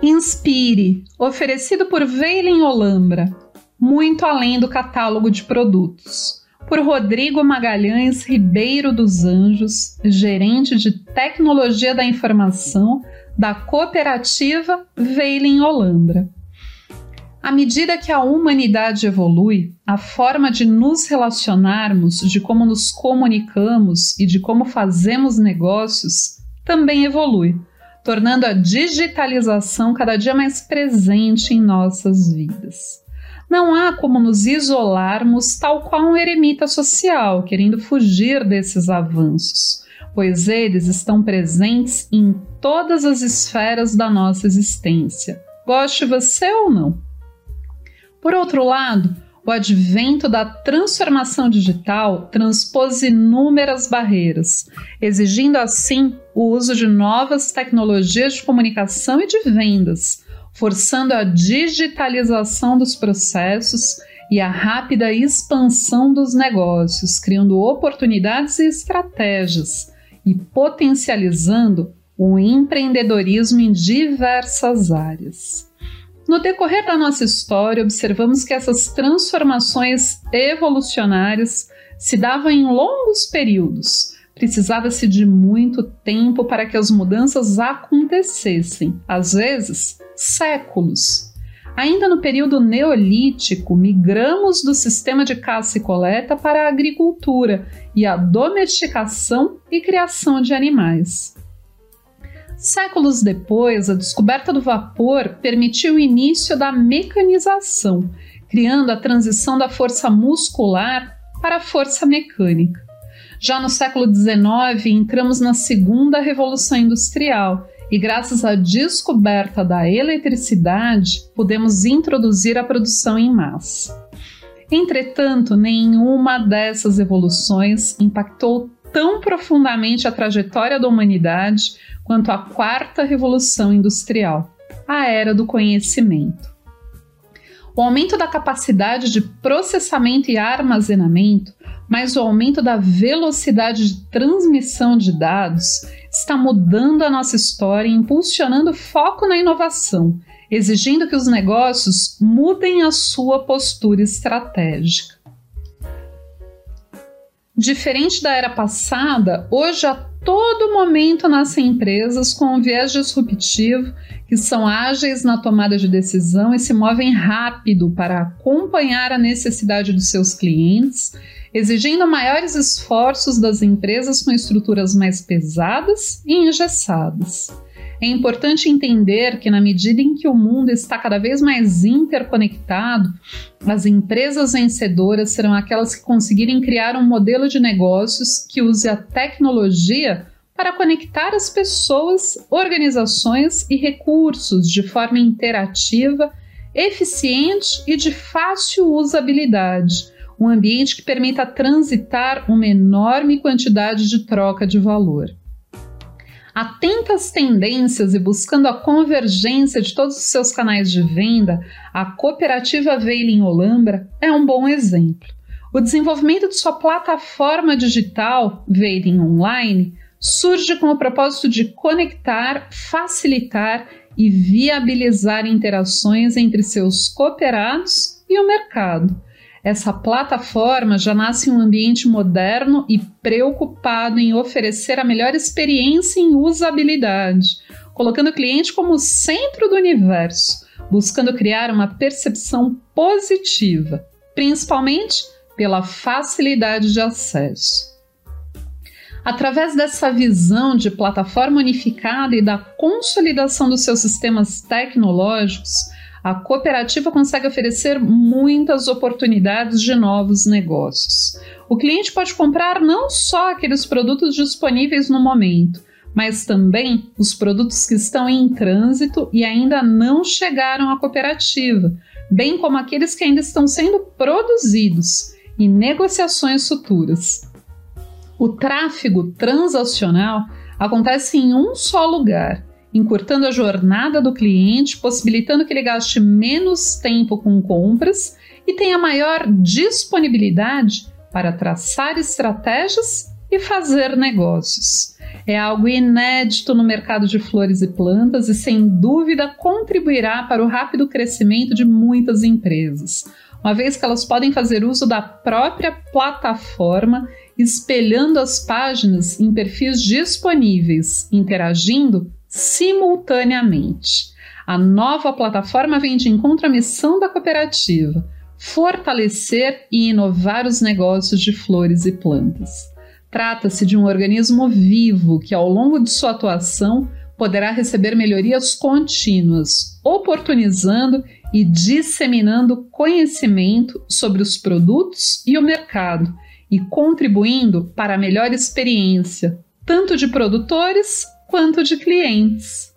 Inspire, oferecido por Veilen Olambra, muito além do catálogo de produtos. Por Rodrigo Magalhães Ribeiro dos Anjos, gerente de tecnologia da informação da cooperativa Veilen Olambra. À medida que a humanidade evolui, a forma de nos relacionarmos, de como nos comunicamos e de como fazemos negócios também evolui tornando a digitalização cada dia mais presente em nossas vidas. Não há como nos isolarmos tal qual um eremita social, querendo fugir desses avanços, pois eles estão presentes em todas as esferas da nossa existência, goste você ou não. Por outro lado, o advento da transformação digital transpôs inúmeras barreiras, exigindo assim o uso de novas tecnologias de comunicação e de vendas, forçando a digitalização dos processos e a rápida expansão dos negócios, criando oportunidades e estratégias e potencializando o empreendedorismo em diversas áreas. No decorrer da nossa história, observamos que essas transformações evolucionárias se davam em longos períodos. Precisava-se de muito tempo para que as mudanças acontecessem, às vezes séculos. Ainda no período neolítico, migramos do sistema de caça e coleta para a agricultura e a domesticação e criação de animais. Séculos depois, a descoberta do vapor permitiu o início da mecanização, criando a transição da força muscular para a força mecânica. Já no século XIX, entramos na segunda revolução industrial e, graças à descoberta da eletricidade, podemos introduzir a produção em massa. Entretanto, nenhuma dessas evoluções impactou tão profundamente a trajetória da humanidade quanto à quarta revolução industrial, a era do conhecimento. O aumento da capacidade de processamento e armazenamento, mas o aumento da velocidade de transmissão de dados, está mudando a nossa história e impulsionando foco na inovação, exigindo que os negócios mudem a sua postura estratégica. Diferente da era passada, hoje a todo momento nascem empresas com um viés disruptivo que são ágeis na tomada de decisão e se movem rápido para acompanhar a necessidade dos seus clientes, exigindo maiores esforços das empresas com estruturas mais pesadas e engessadas. É importante entender que, na medida em que o mundo está cada vez mais interconectado, as empresas vencedoras serão aquelas que conseguirem criar um modelo de negócios que use a tecnologia para conectar as pessoas, organizações e recursos de forma interativa, eficiente e de fácil usabilidade. Um ambiente que permita transitar uma enorme quantidade de troca de valor. Atenta às tendências e buscando a convergência de todos os seus canais de venda, a cooperativa Veiling Olambra é um bom exemplo. O desenvolvimento de sua plataforma digital, Veiling Online, surge com o propósito de conectar, facilitar e viabilizar interações entre seus cooperados e o mercado essa plataforma já nasce em um ambiente moderno e preocupado em oferecer a melhor experiência em usabilidade, colocando o cliente como centro do universo, buscando criar uma percepção positiva, principalmente pela facilidade de acesso. Através dessa visão de plataforma unificada e da consolidação dos seus sistemas tecnológicos, a cooperativa consegue oferecer muitas oportunidades de novos negócios. O cliente pode comprar não só aqueles produtos disponíveis no momento, mas também os produtos que estão em trânsito e ainda não chegaram à cooperativa, bem como aqueles que ainda estão sendo produzidos e negociações futuras. O tráfego transacional acontece em um só lugar encurtando a jornada do cliente, possibilitando que ele gaste menos tempo com compras e tenha maior disponibilidade para traçar estratégias e fazer negócios. É algo inédito no mercado de flores e plantas e, sem dúvida, contribuirá para o rápido crescimento de muitas empresas, uma vez que elas podem fazer uso da própria plataforma, espelhando as páginas em perfis disponíveis, interagindo simultaneamente. A nova plataforma vem de encontro à missão da cooperativa fortalecer e inovar os negócios de flores e plantas. Trata-se de um organismo vivo que, ao longo de sua atuação, poderá receber melhorias contínuas, oportunizando e disseminando conhecimento sobre os produtos e o mercado e contribuindo para a melhor experiência, tanto de produtores quanto de clientes.